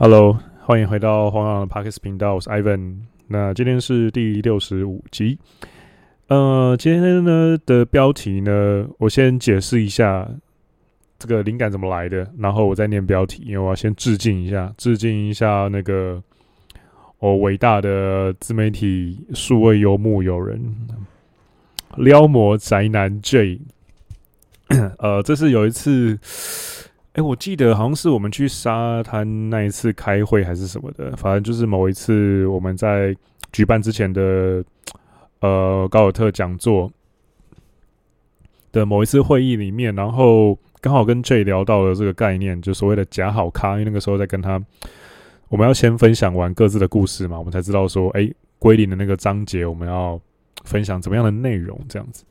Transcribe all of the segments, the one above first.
Hello，欢迎回到黄洋的 Podcast 频道，我是 Ivan。那今天是第六十五集。呃，今天呢的标题呢，我先解释一下这个灵感怎么来的，然后我再念标题，因为我要先致敬一下，致敬一下那个我伟大的自媒体数位游牧友人撩魔宅男 J。呃，这是有一次。哎，我记得好像是我们去沙滩那一次开会还是什么的，反正就是某一次我们在举办之前的呃高尔特讲座的某一次会议里面，然后刚好跟 J 聊到了这个概念，就所谓的假好咖，因为那个时候在跟他，我们要先分享完各自的故事嘛，我们才知道说，哎，归零的那个章节我们要分享怎么样的内容这样子，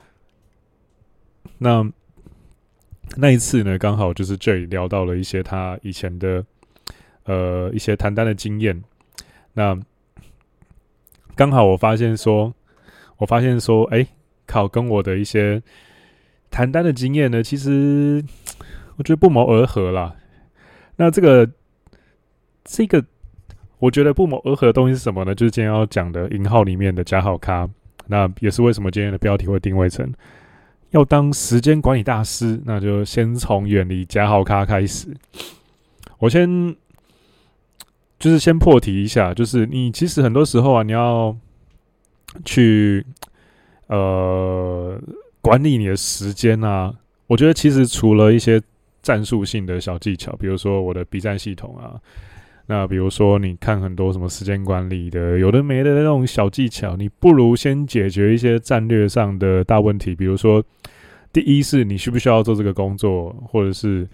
那。那一次呢，刚好就是 J 聊到了一些他以前的呃一些谈单的经验。那刚好我发现说，我发现说，哎、欸，靠，跟我的一些谈单的经验呢，其实 我觉得不谋而合啦。那这个这个，我觉得不谋而合的东西是什么呢？就是今天要讲的银号里面的加号咖。那也是为什么今天的标题会定位成。要当时间管理大师，那就先从远离假好咖开始。我先就是先破题一下，就是你其实很多时候啊，你要去呃管理你的时间啊。我觉得其实除了一些战术性的小技巧，比如说我的 B 站系统啊。那比如说，你看很多什么时间管理的，有的没的那种小技巧，你不如先解决一些战略上的大问题。比如说，第一是你需不需要做这个工作，或者是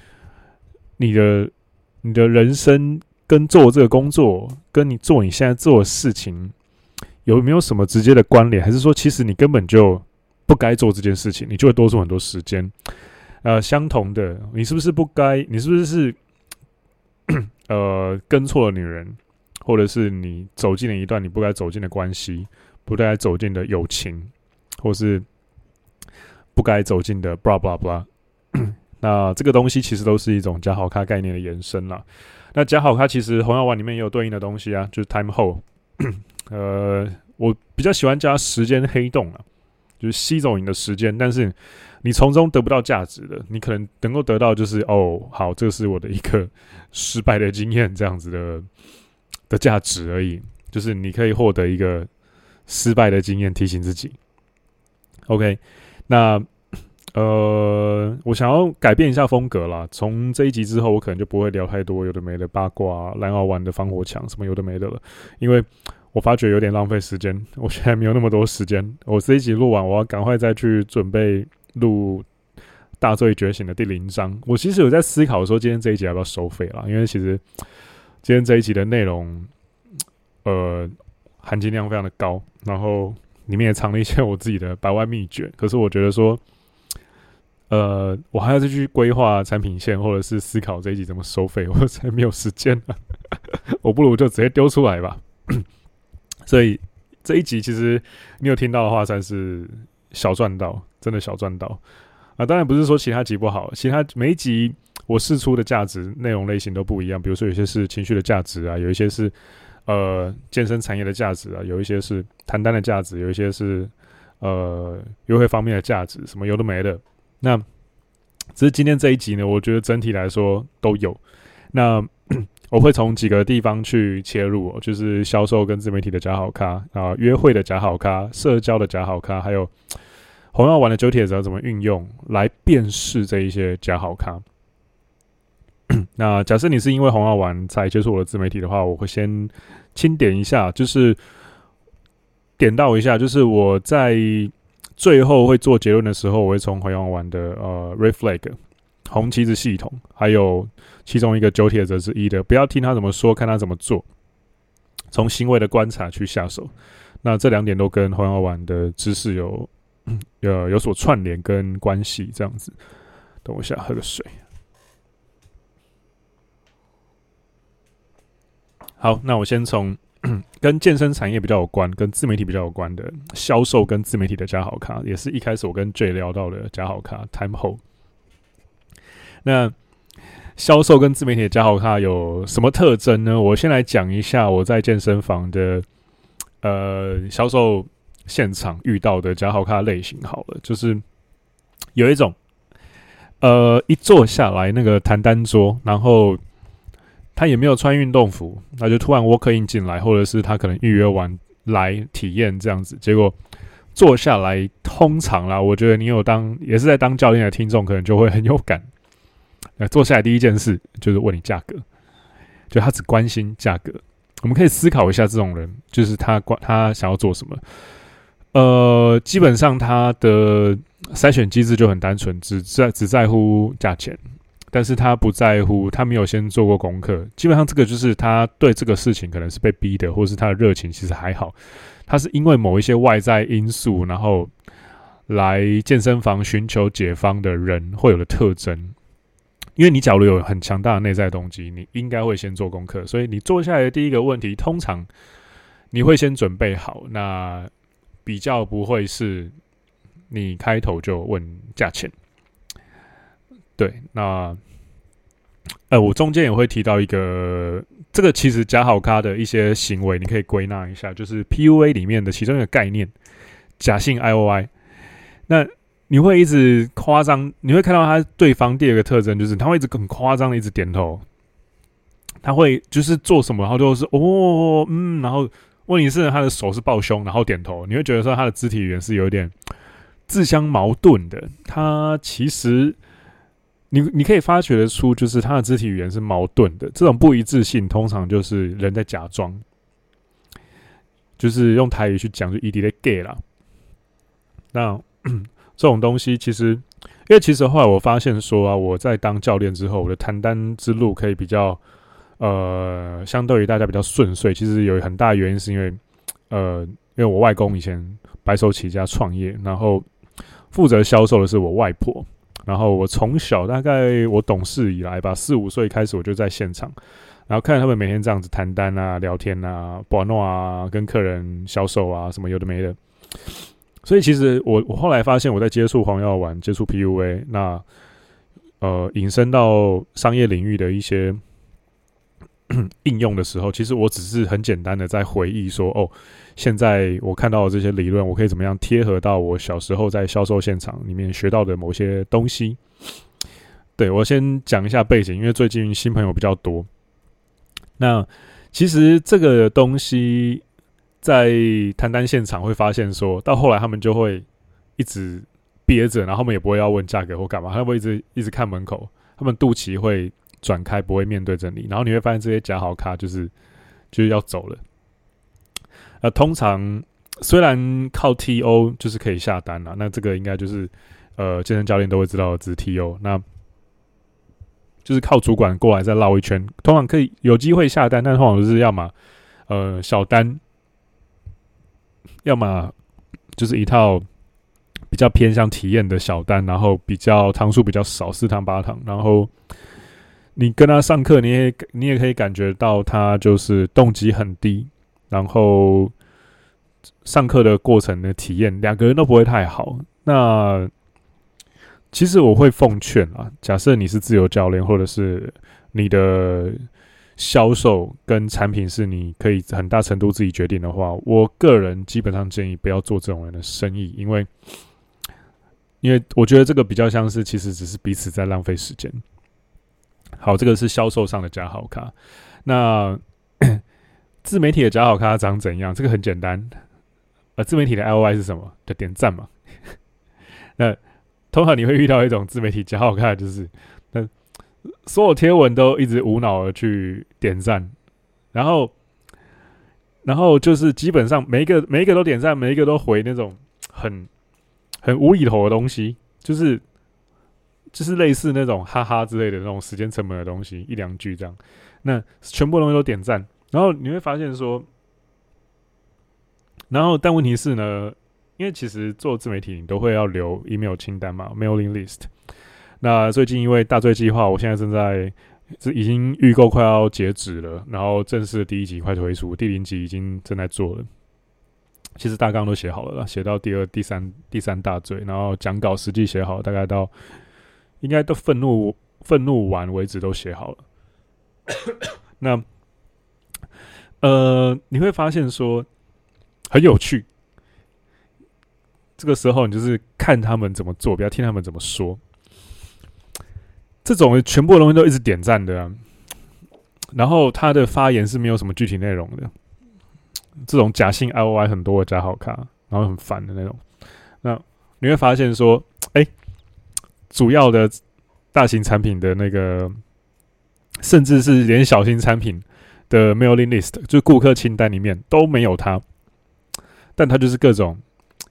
你的你的人生跟做这个工作，跟你做你现在做的事情有没有什么直接的关联？还是说，其实你根本就不该做这件事情，你就会多出很多时间？呃，相同的，你是不是不该？你是不是是？呃，跟错了女人，或者是你走进了一段你不该走进的关系，不该走进的友情，或是不该走进的 blah blah blah。那这个东西其实都是一种假好咖概念的延伸啦。那假好咖其实红药丸里面也有对应的东西啊，就是 time hole。呃，我比较喜欢加时间黑洞啊，就是吸走你的时间，但是。你从中得不到价值的，你可能能够得到就是哦，好，这是我的一个 失败的经验，这样子的的价值而已。就是你可以获得一个失败的经验，提醒自己。OK，那呃，我想要改变一下风格啦。从这一集之后，我可能就不会聊太多有的没的八卦、蓝奥玩的防火墙什么有的没的了，因为我发觉有点浪费时间。我现在没有那么多时间，我这一集录完，我要赶快再去准备。录《大罪觉醒》的第零章，我其实有在思考说，今天这一集要不要收费啦？因为其实今天这一集的内容，呃，含金量非常的高，然后里面也藏了一些我自己的百万秘诀。可是我觉得说，呃，我还要再去规划产品线，或者是思考这一集怎么收费，我才没有时间了。我不如就直接丢出来吧。所以这一集其实你有听到的话，算是小赚到。真的小赚到啊！当然不是说其他集不好，其他每一集我试出的价值内容类型都不一样。比如说有些是情绪的价值啊，有一些是呃健身产业的价值啊，有一些是谈单的价值，有一些是呃优惠方面的价值，什么有的没的。那只是今天这一集呢，我觉得整体来说都有。那 我会从几个地方去切入，就是销售跟自媒体的假好咖啊，约会的假好咖，社交的假好咖，还有。红药丸的九铁则怎么运用来辨识这一些假好咖？那假设你是因为红药丸才接触我的自媒体的话，我会先清点一下，就是点到一下，就是我在最后会做结论的时候，我会从红药丸的呃 Red Flag 红旗子系统，还有其中一个九铁则之一的，不要听他怎么说，看他怎么做，从行为的观察去下手。那这两点都跟红药丸的知识有。有有所串联跟关系，这样子。等我一下，喝个水。好，那我先从跟健身产业比较有关、跟自媒体比较有关的销售跟自媒体的加好咖，也是一开始我跟 J 聊到的加好咖 Time Hole。那销售跟自媒体的加好咖有什么特征呢？我先来讲一下我在健身房的呃销售现场遇到的假好咖类型。好了，就是有一种呃一坐下来那个谈单桌，然后他也没有穿运动服，他就突然 walk in 进来，或者是他可能预约完来体验这样子，结果。坐下来，通常啦，我觉得你有当也是在当教练的听众，可能就会很有感。那坐下来第一件事就是问你价格，就他只关心价格。我们可以思考一下，这种人就是他关他想要做什么？呃，基本上他的筛选机制就很单纯，只在只在乎价钱，但是他不在乎，他没有先做过功课。基本上这个就是他对这个事情可能是被逼的，或是他的热情其实还好。他是因为某一些外在因素，然后来健身房寻求解方的人会有的特征。因为你假如有很强大的内在动机，你应该会先做功课。所以你坐下来的第一个问题，通常你会先准备好，那比较不会是你开头就问价钱。对，那呃，我中间也会提到一个。这个其实假好咖的一些行为，你可以归纳一下，就是 PUA 里面的其中一个概念——假性 IOI。那你会一直夸张，你会看到他对方第二个特征，就是他会一直很夸张的一直点头，他会就是做什么，然后就是哦嗯，然后问题是他的手是抱胸，然后点头，你会觉得说他的肢体语言是有点自相矛盾的，他其实。你你可以发觉得出，就是他的肢体语言是矛盾的。这种不一致性，通常就是人在假装，就是用台语去讲，就异地的 gay 啦。那 这种东西，其实因为其实后来我发现说啊，我在当教练之后，我的谈单之路可以比较呃，相对于大家比较顺遂。其实有很大原因是因为 呃，因为我外公以前白手起家创业，然后负责销售的是我外婆。然后我从小大概我懂事以来吧，四五岁开始我就在现场，然后看他们每天这样子谈单啊、聊天啊、玩弄啊、跟客人销售啊什么有的没的。所以其实我我后来发现我在接触黄药丸、接触 PUA，那呃引申到商业领域的一些 应用的时候，其实我只是很简单的在回忆说哦。现在我看到的这些理论，我可以怎么样贴合到我小时候在销售现场里面学到的某些东西？对，我先讲一下背景，因为最近新朋友比较多。那其实这个东西在谈单现场会发现说，到后来他们就会一直憋着，然后他们也不会要问价格或干嘛，他们会一直一直看门口，他们肚脐会转开，不会面对着你，然后你会发现这些假好咖就是就是要走了。那通常虽然靠 TO 就是可以下单了，那这个应该就是呃健身教练都会知道的字 TO，那就是靠主管过来再绕一圈，通常可以有机会下单，但通常都是要么呃小单，要么就是一套比较偏向体验的小单，然后比较趟数比较少，四趟八趟，然后你跟他上课，你也你也可以感觉到他就是动机很低。然后上课的过程的体验，两个人都不会太好。那其实我会奉劝啊，假设你是自由教练，或者是你的销售跟产品是你可以很大程度自己决定的话，我个人基本上建议不要做这种人的生意，因为因为我觉得这个比较像是其实只是彼此在浪费时间。好，这个是销售上的假好咖。那 自媒体的假好咖长怎样？这个很简单，呃，自媒体的 L O I 是什么？就点赞嘛。那通常你会遇到一种自媒体假好咖，就是那所有贴文都一直无脑的去点赞，然后，然后就是基本上每一个每一个都点赞，每一个都回那种很很无厘头的东西，就是就是类似那种哈哈之类的那种时间成本的东西，一两句这样，那全部东西都点赞。然后你会发现说，然后但问题是呢，因为其实做自媒体你都会要留 email 清单嘛，mailing list。那最近因为大罪计划，我现在正在这已经预购快要截止了，然后正式第一集快推出，第零集已经正在做了。其实大纲都写好了啦，写到第二、第三、第三大罪，然后讲稿实际写好，大概到应该都愤怒愤怒完为止都写好了。那呃，你会发现说很有趣。这个时候，你就是看他们怎么做，不要听他们怎么说。这种全部的东西都一直点赞的啊，然后他的发言是没有什么具体内容的。这种假性 I O I 很多的假好看，然后很烦的那种。那你会发现说，哎，主要的大型产品的那个，甚至是连小型产品的 mailing list，就顾客清单里面都没有他，但他就是各种。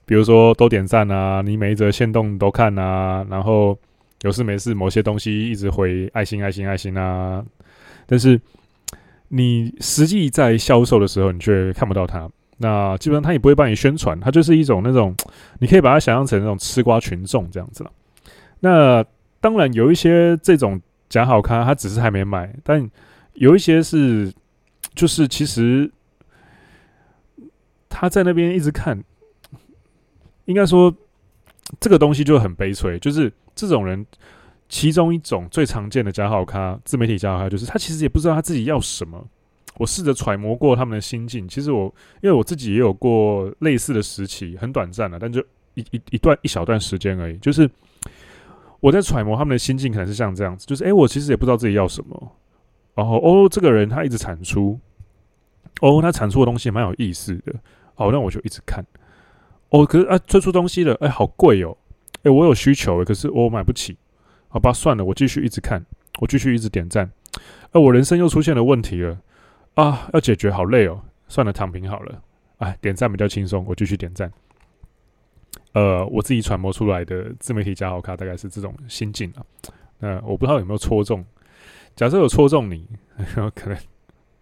比如说都点赞啊，你每一则限动都看啊，然后有事没事某些东西一直回爱心爱心爱心啊，但是你实际在销售的时候，你却看不到他。那基本上他也不会帮你宣传，他就是一种那种你可以把它想象成那种吃瓜群众这样子了。那当然有一些这种假好咖，他只是还没买，但有一些是就是其实他在那边一直看。应该说，这个东西就很悲催。就是这种人，其中一种最常见的假好咖，自媒体假好咖，就是他其实也不知道他自己要什么。我试着揣摩过他们的心境，其实我因为我自己也有过类似的时期，很短暂了，但就一一一段一小段时间而已。就是我在揣摩他们的心境，可能是像这样子，就是诶，我其实也不知道自己要什么。然后哦，这个人他一直产出，哦，他产出的东西蛮有意思的。好，那我就一直看。哦，可是啊，推出东西了，哎，好贵哦，哎，我有需求，可是我买不起，好吧，算了，我继续一直看，我继续一直点赞，哎，我人生又出现了问题了，啊，要解决，好累哦，算了，躺平好了，哎，点赞比较轻松，我继续点赞，呃，我自己揣摩出来的自媒体加好卡大概是这种心境啊，那我不知道有没有戳中，假设有戳中你，可能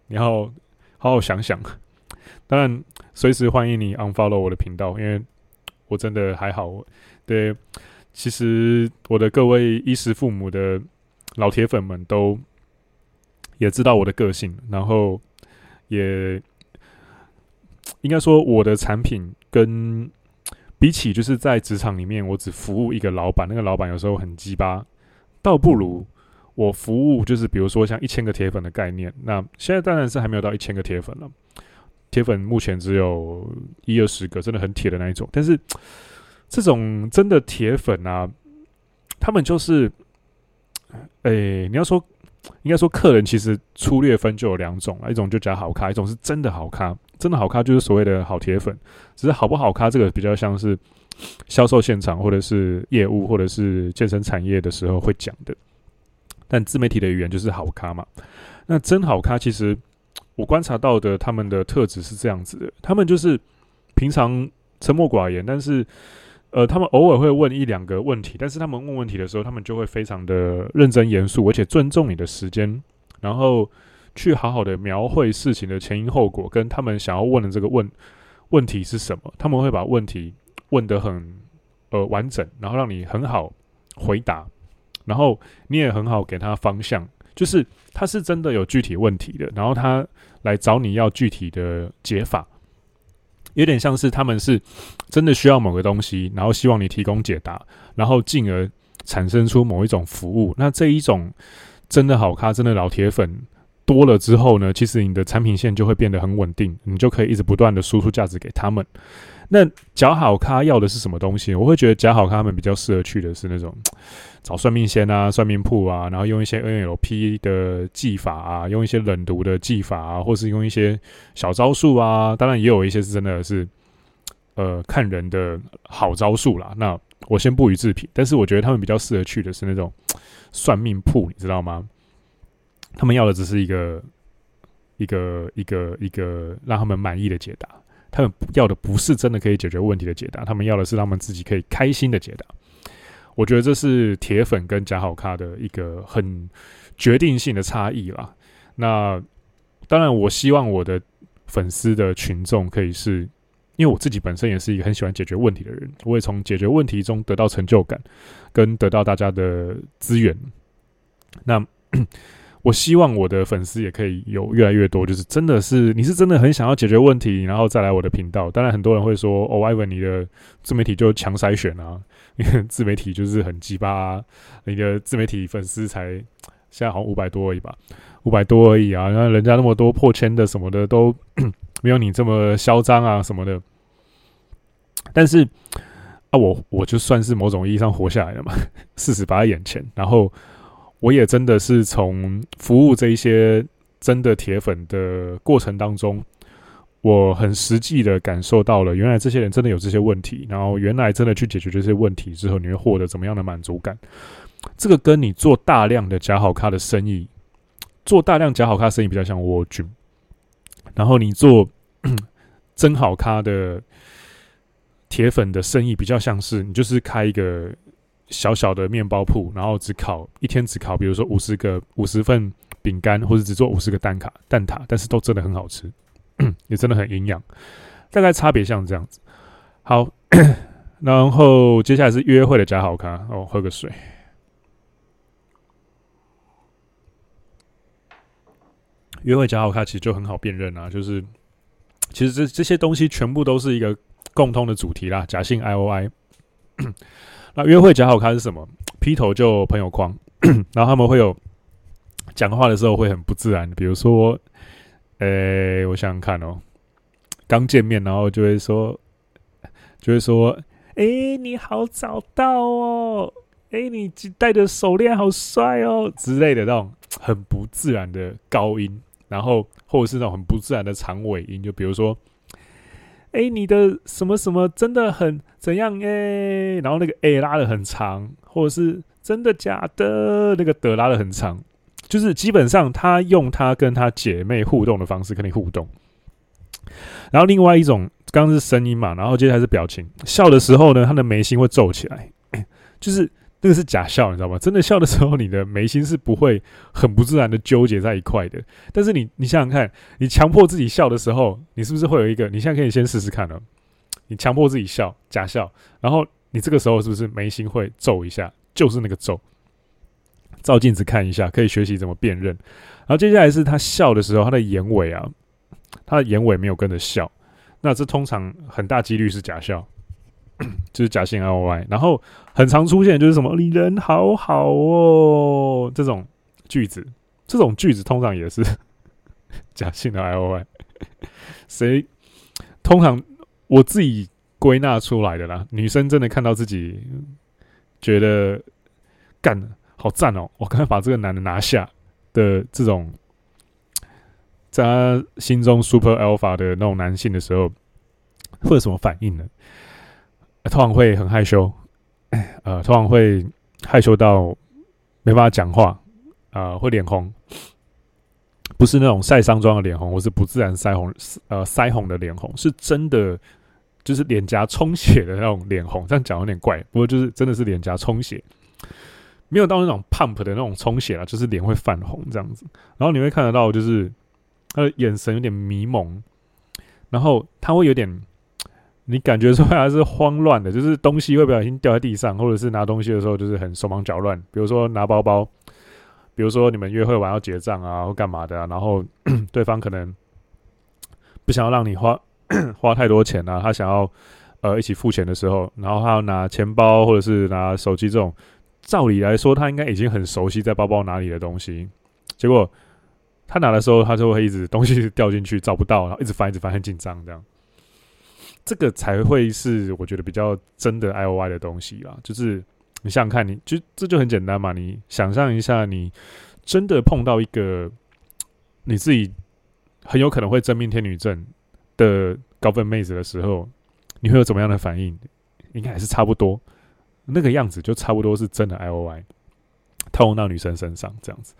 你要好好想想。当然，随时欢迎你 unfollow 我的频道，因为我真的还好。对，其实我的各位衣食父母的老铁粉们都也知道我的个性，然后也应该说我的产品跟比起就是在职场里面，我只服务一个老板，那个老板有时候很鸡巴，倒不如我服务就是比如说像一千个铁粉的概念。那现在当然是还没有到一千个铁粉了。铁粉目前只有一二十个，真的很铁的那一种。但是这种真的铁粉啊，他们就是，哎、你要说，应该说，客人其实粗略分就有两种啊，一种就假好咖，一种是真的好咖。真的好咖就是所谓的好铁粉，只是好不好咖这个比较像是销售现场或者是业务或者是健身产业的时候会讲的。但自媒体的语言就是好咖嘛。那真好咖其实。我观察到的他们的特质是这样子的，他们就是平常沉默寡言，但是呃，他们偶尔会问一两个问题，但是他们问问题的时候，他们就会非常的认真严肃，而且尊重你的时间，然后去好好的描绘事情的前因后果，跟他们想要问的这个问问题是什么，他们会把问题问得很呃完整，然后让你很好回答，然后你也很好给他方向。就是他是真的有具体问题的，然后他来找你要具体的解法，有点像是他们是真的需要某个东西，然后希望你提供解答，然后进而产生出某一种服务。那这一种真的好咖，真的老铁粉多了之后呢，其实你的产品线就会变得很稳定，你就可以一直不断的输出价值给他们。那假好咖要的是什么东西？我会觉得假好咖他们比较适合去的是那种 找算命仙啊、算命铺啊，然后用一些 NLP 的技法啊，用一些冷读的技法啊，或是用一些小招数啊。当然也有一些是真的是呃看人的好招数啦。那我先不予置评，但是我觉得他们比较适合去的是那种算命铺，你知道吗？他们要的只是一个一个一个一个让他们满意的解答。他们要的不是真的可以解决问题的解答，他们要的是他们自己可以开心的解答。我觉得这是铁粉跟假好咖的一个很决定性的差异啦。那当然，我希望我的粉丝的群众可以是，因为我自己本身也是一个很喜欢解决问题的人，我也从解决问题中得到成就感，跟得到大家的资源。那。我希望我的粉丝也可以有越来越多，就是真的是你是真的很想要解决问题，然后再来我的频道。当然，很多人会说：“哦，Ivan，你的自媒体就强筛选啊。”因为 自媒体就是很鸡巴，你的自媒体粉丝才现在好像五百多而已吧，五百多而已啊，然后人家那么多破千的什么的都 没有你这么嚣张啊什么的。但是啊，我我就算是某种意义上活下来了嘛，事实摆在眼前，然后我也真的是从服务这一些真的铁粉的过程当中。我很实际的感受到了，原来这些人真的有这些问题，然后原来真的去解决这些问题之后，你会获得怎么样的满足感？这个跟你做大量的假好咖的生意，做大量假好咖生意比较像蜗君，然后你做 真好咖的铁粉的生意比较像是你就是开一个小小的面包铺，然后只烤一天只烤，比如说五十个五十份饼干，或者只做五十个蛋挞蛋挞，但是都真的很好吃。也真的很营养，大概差别像这样子。好，然后接下来是约会的假好咖哦，喝个水。约会假好咖其实就很好辨认啊，就是其实这这些东西全部都是一个共通的主题啦，假性 I O I。那约会假好看是什么？劈头就朋友框，然后他们会有讲话的时候会很不自然，比如说。诶、我想想看哦，刚见面，然后就会说，就会说，诶、欸，你好早到哦，诶、欸，你戴的手链好帅哦之类的那种 很不自然的高音，然后或者是那种很不自然的长尾音，就比如说，诶、欸，你的什么什么真的很怎样诶、欸，然后那个 A 拉得很长，或者是真的假的，那个的拉得很长。就是基本上，他用他跟他姐妹互动的方式跟你互动，然后另外一种刚刚是声音嘛，然后接下来是表情。笑的时候呢，他的眉心会皱起来，就是那个是假笑，你知道吗？真的笑的时候，你的眉心是不会很不自然的纠结在一块的。但是你你想想看，你强迫自己笑的时候，你是不是会有一个？你现在可以先试试看呢。你强迫自己笑，假笑，然后你这个时候是不是眉心会皱一下？就是那个皱。照镜子看一下，可以学习怎么辨认。然后接下来是他笑的时候，他的眼尾啊，他的眼尾没有跟着笑，那这通常很大几率是假笑，就是假性 I O I。然后很常出现就是什么“你人好好哦”这种句子，这种句子通常也是 假性的 I O I。谁通常我自己归纳出来的啦，女生真的看到自己觉得干。好赞哦！我刚才把这个男的拿下的这种，在他心中 super alpha 的那种男性的时候，会有什么反应呢？通常会很害羞，呃，通常会害羞到没办法讲话，啊、会脸红，不是那种晒伤妆的脸红，或是不自然腮红，呃，腮红的脸红，是真的，就是脸颊充血的那种脸红。这样讲有点怪，不过就是真的是脸颊充血。没有到那种 pump 的那种充血了，就是脸会泛红这样子，然后你会看得到，就是他的眼神有点迷蒙，然后他会有点，你感觉出来还是慌乱的，就是东西会不小心掉在地上，或者是拿东西的时候就是很手忙脚乱，比如说拿包包，比如说你们约会完要结账啊或干嘛的，然 后对方可能不想要让你花 花太多钱啊，他想要呃一起付钱的时候，然后他要拿钱包或者是拿手机这种。照理来说，他应该已经很熟悉在包包哪里的东西，结果他拿的时候，他就会一直东西掉进去找不到，然后一直翻，一直翻，很紧张这样。这个才会是我觉得比较真的 I O I 的东西啦。就是你想想看，你就这就很简单嘛。你想象一下，你真的碰到一个你自己很有可能会真命天女症的高分妹子的时候，你会有怎么样的反应？应该还是差不多。那个样子就差不多是真的 I O I，套用到女生身上这样子。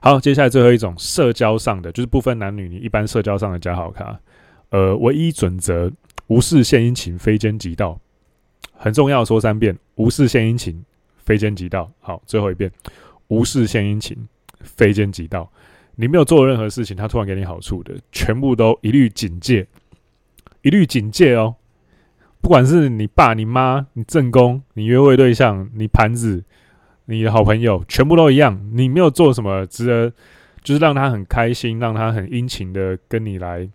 好，接下来最后一种社交上的，就是不分男女，你一般社交上的加好卡。呃，唯一准则，无事献殷勤，非奸即盗。很重要，说三遍：无事献殷勤，非奸即盗。好，最后一遍：无事献殷勤，非奸即盗。你没有做任何事情，他突然给你好处的，全部都一律警戒，一律警戒哦。不管是你爸、你妈、你正宫、你约会对象、你盘子、你的好朋友，全部都一样。你没有做什么值得，就是让他很开心、让他很殷勤的跟你来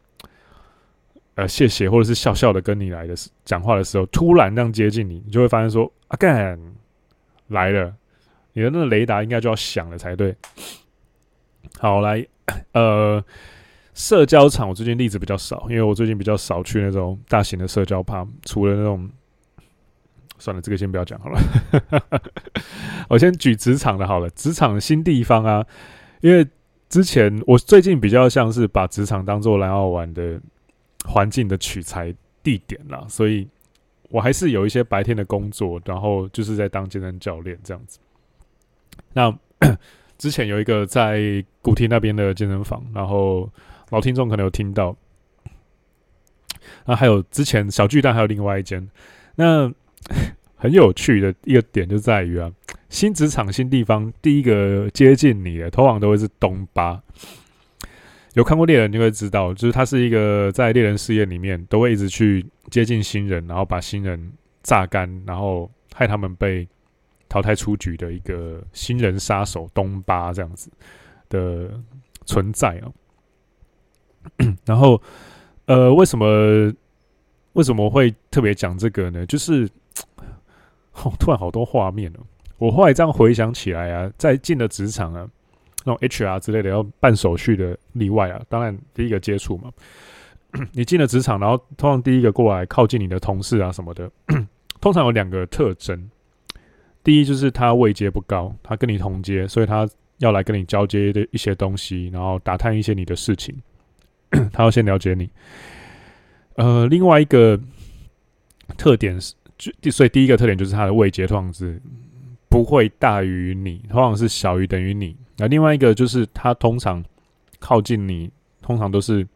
呃谢谢或者是笑笑的跟你来的讲话的时候，突然这样接近你，你就会发现说啊干来了，你的那个雷达应该就要响了才对。好，来，呃，社交场我最近例子比较少，因为我最近比较少去那种大型的社交趴，除了那种，算了，这个先不要讲好了。我先举职场的好了，职场新地方啊，因为之前我最近比较像是把职场当做来澳玩的环境的取材地点啦，所以我还是有一些白天的工作，然后就是在当健身教练这样子。那。之前有一个在古亭那边的健身房，然后老听众可能有听到。那还有之前小巨蛋还有另外一间，那 很有趣的一个点就在于啊，新职场新地方，第一个接近你的，通常都会是东巴。有看过猎人，你会知道，就是他是一个在猎人事业里面都会一直去接近新人，然后把新人榨干，然后害他们被。淘汰出局的一个新人杀手东巴这样子的存在啊，然后呃，为什么为什么会特别讲这个呢？就是哦，突然好多画面了。我后来这样回想起来啊，在进了职场啊，那种 HR 之类的要办手续的例外啊，当然第一个接触嘛，你进了职场，然后通常第一个过来靠近你的同事啊什么的，通常有两个特征。第一就是他位阶不高，他跟你同阶，所以他要来跟你交接的一些东西，然后打探一些你的事情，他要先了解你。呃，另外一个特点是，就所以第一个特点就是他的位阶通常是不会大于你，通常是小于等于你。那另外一个就是他通常靠近你，通常都是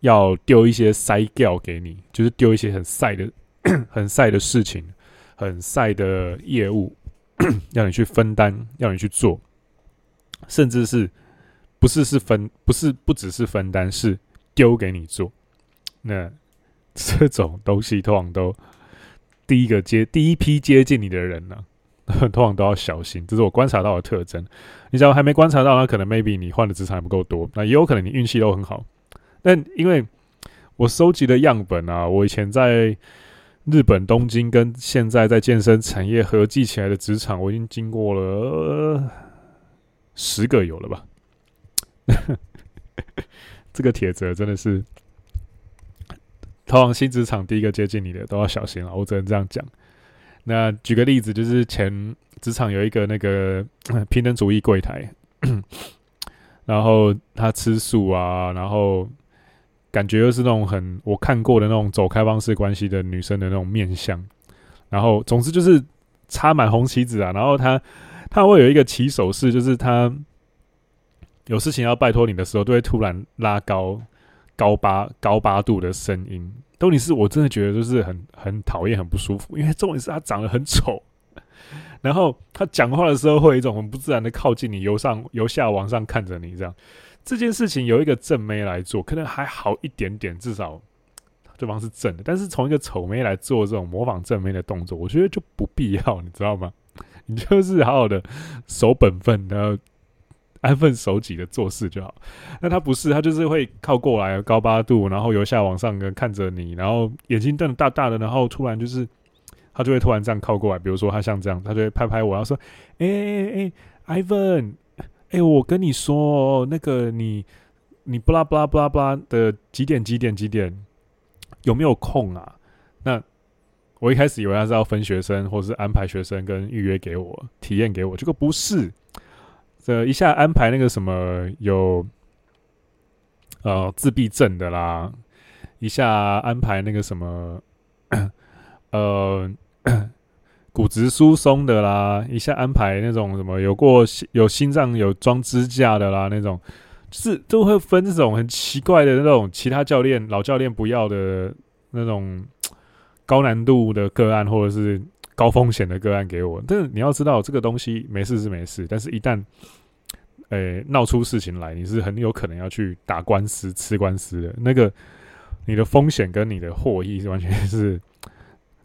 要丢一些塞掉给你，就是丢一些很塞的、很塞的事情。很晒的业务，要你去分担，要你去做，甚至是不是是分，不是不只是分担，是丢给你做。那 这种东西通常都第一个接第一批接近你的人呢、通常都要小心。这是我观察到的特征。你只要还没观察到，那可能 maybe 你换的职场还不够多，那也有可能你运气都很好。但因为我收集的样本啊，我以前在。日本东京跟现在在健身产业合计起来的职场，我已经经过了、十个有了吧？这个铁则真的是，通往新职场第一个接近你的都要小心了，我只能这样讲。那举个例子，就是前职场有一个那个 平等主义柜台，然后他吃素啊，然后。感觉又是那种很我看过的那种走开放式关系的女生的那种面相，然后总之就是插满红旗子啊，然后他他会有一个起手式，就是他有事情要拜托你的时候，都会突然拉高高八高八度的声音。重点是我真的觉得就是很很讨厌、很不舒服，因为重点是他长得很丑，然后他讲话的时候会有一种很不自然的靠近你，由上由下往上看着你这样。这件事情有一个正妹来做，可能还好一点点，至少对方是正的。但是从一个丑妹来做这种模仿正妹的动作，我觉得就不必要，你知道吗？你就是好好的守本分，然后安分守己的做事就好。那他不是，他就是会靠过来高八度，然后由下往上跟看着你，然后眼睛瞪得大大的，然后突然就是他就会突然这样靠过来，比如说他像这样，他就会拍拍我，然后说：“哎哎哎，Ivan。”哎、我跟你说，那个你你布拉布拉布拉布拉的几点几点几点有没有空啊？那我一开始以为他是要分学生，或者是安排学生跟预约给我体验给我，结果不是。这一下安排那个什么有呃自闭症的啦，一下安排那个什么 呃。骨质疏松的啦，一下安排那种什么有过有心脏有装支架的啦，那种就是都会分这种很奇怪的那种其他教练老教练不要的那种 高难度的个案或者是高风险的个案给我。但是你要知道，这个东西没事是没事，但是一旦诶闹出事情来，你是很有可能要去打官司、吃官司的。那个你的风险跟你的获益完全是。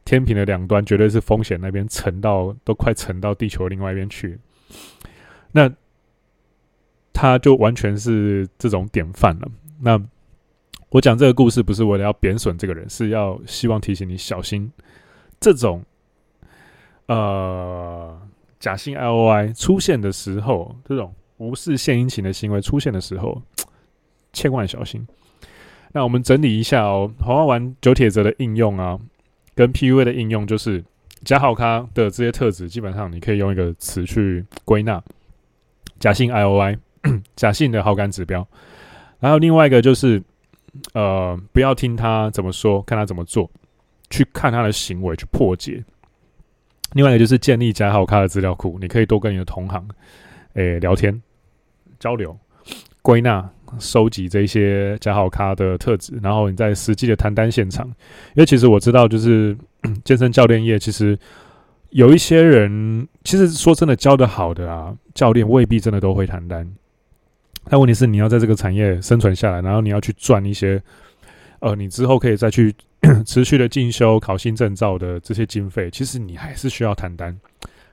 天平的两端绝对是风险那边沉到都快沉到地球另外一边去，那他就完全是这种典范了。那我讲这个故事不是为了要贬损这个人，是要希望提醒你小心这种呃假性 IOI 出现的时候，这种无视献殷勤的行为出现的时候，千万小心。那我们整理一下哦，红药丸九铁则的应用啊，跟 PUA 的应用，就是假好咖的这些特质，基本上你可以用一个词去归纳：假性 IOI，假性的好感指标。然后另外一个就是，呃，不要听他怎么说，看他怎么做，去看他的行为去破解。另外一个就是建立假好咖的资料库，你可以多跟你的同行，诶，聊天交流，归纳。收集这些假好咖的特质，然后你在实际的谈单现场，因为其实我知道，就是 健身教练业，其实有一些人，其实说真的，教的好的啊，教练未必真的都会谈单。但问题是，你要在这个产业生存下来，然后你要去赚一些，呃，你之后可以再去 持续的进修、考新证照的这些经费，其实你还是需要谈单，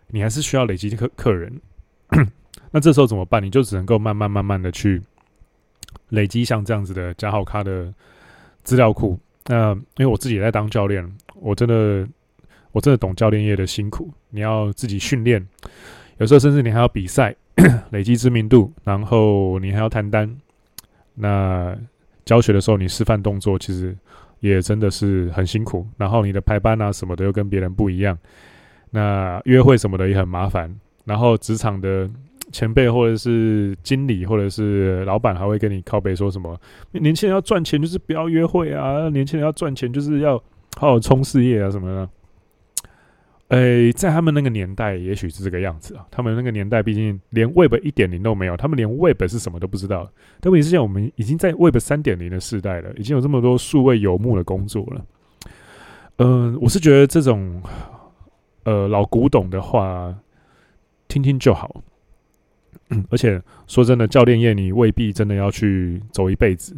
你还是需要累积客客人。那这时候怎么办？你就只能够慢慢慢慢的去。累积像这样子的加好咖的资料库，那因为我自己也在当教练，我真的我真的懂教练业的辛苦。你要自己训练，有时候甚至你还要比赛，累积知名度，然后你还要谈单。那教学的时候，你示范动作其实也真的是很辛苦。然后你的排班啊什么的又跟别人不一样，那约会什么的也很麻烦。然后职场的。前辈或者是经理或者是老板还会跟你靠背说什么？年轻人要赚钱就是不要约会啊！年轻人要赚钱就是要好好冲事业啊什么的。诶，在他们那个年代，也许是这个样子啊。他们那个年代毕竟连 Web 一点零都没有，他们连 Web 是什么都不知道。但问题是，现在我们已经在 Web 三点零的时代了，已经有这么多数位游牧的工作了。嗯、我是觉得这种呃老古董的话，听听就好。而且说真的，教练业你未必真的要去走一辈子，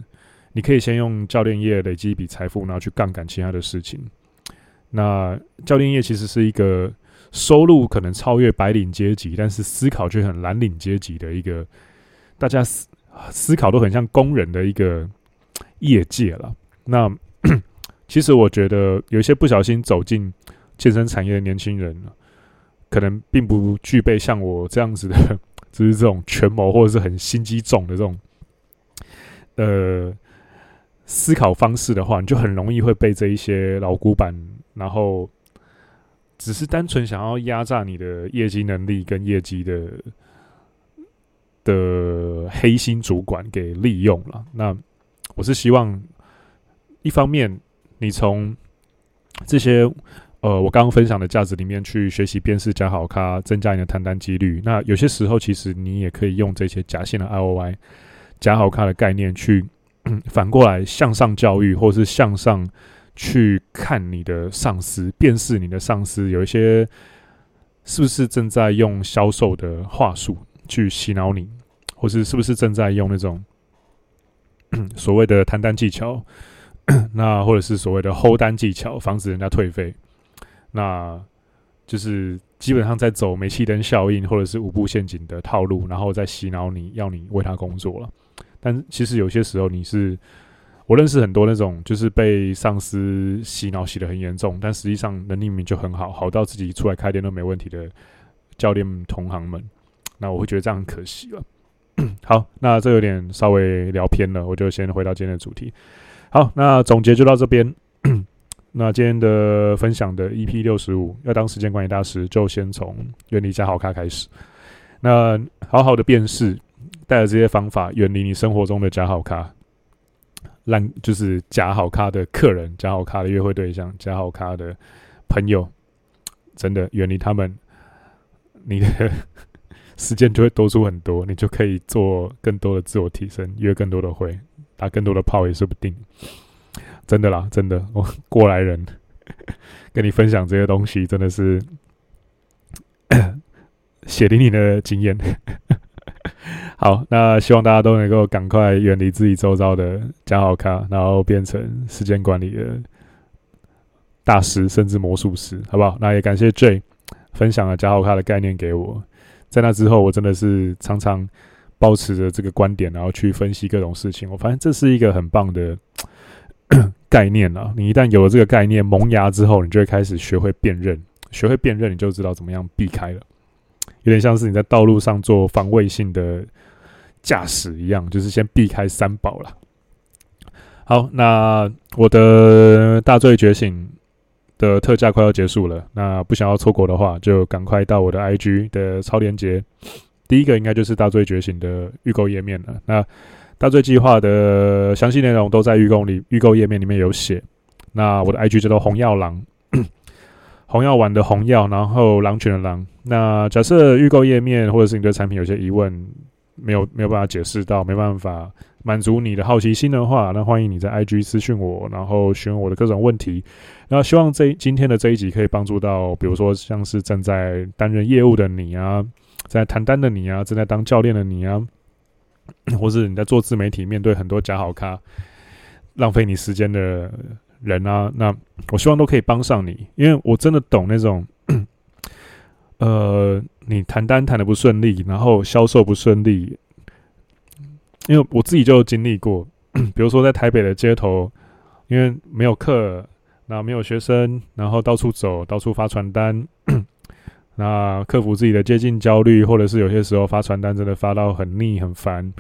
你可以先用教练业累积一笔财富，然后去杠杆其他的事情。那教练业其实是一个收入可能超越白领阶级，但是思考却很蓝领阶级的一个，大家思思考都很像工人的一个业界了。那 其实我觉得有一些不小心走进健身产业的年轻人，可能并不具备像我这样子的。就是这种权谋或者是很心机重的这种，呃，思考方式的话，你就很容易会被这一些老古板，然后只是单纯想要压榨你的业绩能力跟业绩的的黑心主管给利用了。那我是希望，一方面你从这些。呃，我刚刚分享的价值里面去学习辨识假好咖，增加你的谈单几率。那有些时候，其实你也可以用这些假性的 IOI、假好咖的概念去 反过来向上教育，或是向上去看你的上司，辨识你的上司有一些是不是正在用销售的话术去洗脑你，或是是不是正在用那种 所谓的谈单技巧，那或者是所谓的 hold 单技巧，防止人家退费。那就是基本上在走煤气灯效应或者是五步陷阱的套路，然后再洗脑你要你为他工作了。但其实有些时候你是，我认识很多那种就是被上司洗脑洗得很严重，但实际上能力明明就很好，好到自己出来开店都没问题的教练同行们。那我会觉得这样很可惜了。好，那这有点稍微聊偏了，我就先回到今天的主题。好，那总结就到这边。那今天的分享的 EP 六十五，要当时间管理大师，就先从远离假好咖开始。那好好的辨识，带着这些方法，远离你生活中的假好咖，烂就是假好咖的客人、假好咖的约会对象、假好咖的朋友，真的远离他们，你的时间就会多出很多，你就可以做更多的自我提升，约更多的会，打更多的炮也说不定。真的啦，真的，我过来人跟你分享这些东西，真的是血淋淋的经验。好，那希望大家都能够赶快远离自己周遭的假好咖，然后变成时间管理的大师，甚至魔术师，好不好？那也感谢 J 分享了假好咖的概念给我，在那之后，我真的是常常保持着这个观点，然后去分析各种事情。我发现这是一个很棒的。概念啊。你一旦有了这个概念萌芽之后，你就会开始学会辨认，学会辨认，你就知道怎么样避开了。有点像是你在道路上做防卫性的驾驶一样，就是先避开三宝了。好，那我的大罪觉醒的特价快要结束了，那不想要错过的话，就赶快到我的 IG 的超链接。第一个应该就是大罪觉醒的预购页面了。那大罪计划的详细内容都在预购里，预购页面里面有写。那我的 IG 叫做红药狼，红药丸的红药，然后狼犬的狼。那假设预购页面或者是你对产品有些疑问，没有没有办法解释到，没办法满足你的好奇心的话，那欢迎你在 IG 私讯我，然后询问我的各种问题。那希望这今天的这一集可以帮助到，比如说像是正在担任业务的你啊，在谈单的你啊，正在当教练的你啊。或是你在做自媒体，面对很多假好咖，浪费你时间的人啊，那我希望都可以帮上你，因为我真的懂那种，呃，你谈单谈得不顺利，然后销售不顺利，因为我自己就经历过，比如说在台北的街头，因为没有课，那没有学生，然后到处走，到处发传单。那克服自己的接近焦虑，或者是有些时候发传单真的发到很腻很烦，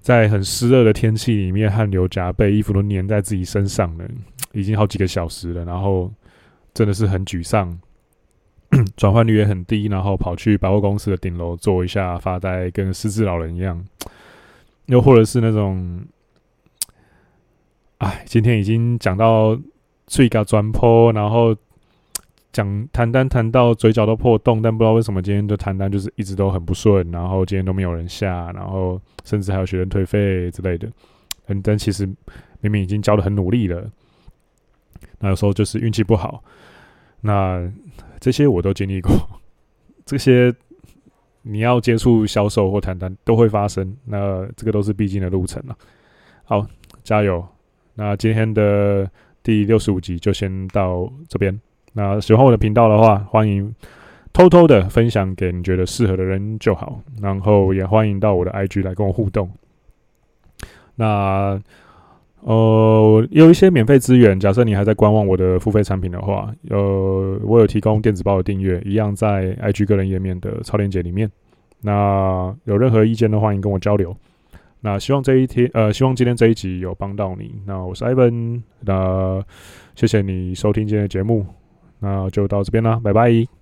在很湿热的天气里面，汗流浃背，衣服都粘在自己身上了，已经好几个小时了，然后真的是很沮丧，转换率也很低，然后跑去百货公司的顶楼坐一下发呆，跟失智老人一样，又或者是那种，哎，今天已经讲到最高转坡，然后。讲谈单谈到嘴角都破洞，但不知道为什么今天的谈单就是一直都很不顺，然后今天都没有人下，然后甚至还有学生退费之类的。嗯，但其实明明已经教的很努力了，那有时候就是运气不好。那这些我都经历过，这些你要接触销售或谈单都会发生，那这个都是必经的路程了。好，加油！那今天的第六十五集就先到这边。那喜欢我的频道的话，欢迎偷偷的分享给你觉得适合的人就好。然后也欢迎到我的 IG 来跟我互动。那呃，有一些免费资源，假设你还在观望我的付费产品的话，呃，我有提供电子报的订阅，一样在 IG 个人页面的超链接里面。那有任何意见的，欢迎跟我交流。那希望这一天，呃，希望今天这一集有帮到你。那我是 Ivan，那谢谢你收听今天的节目。那就到这边了，拜拜。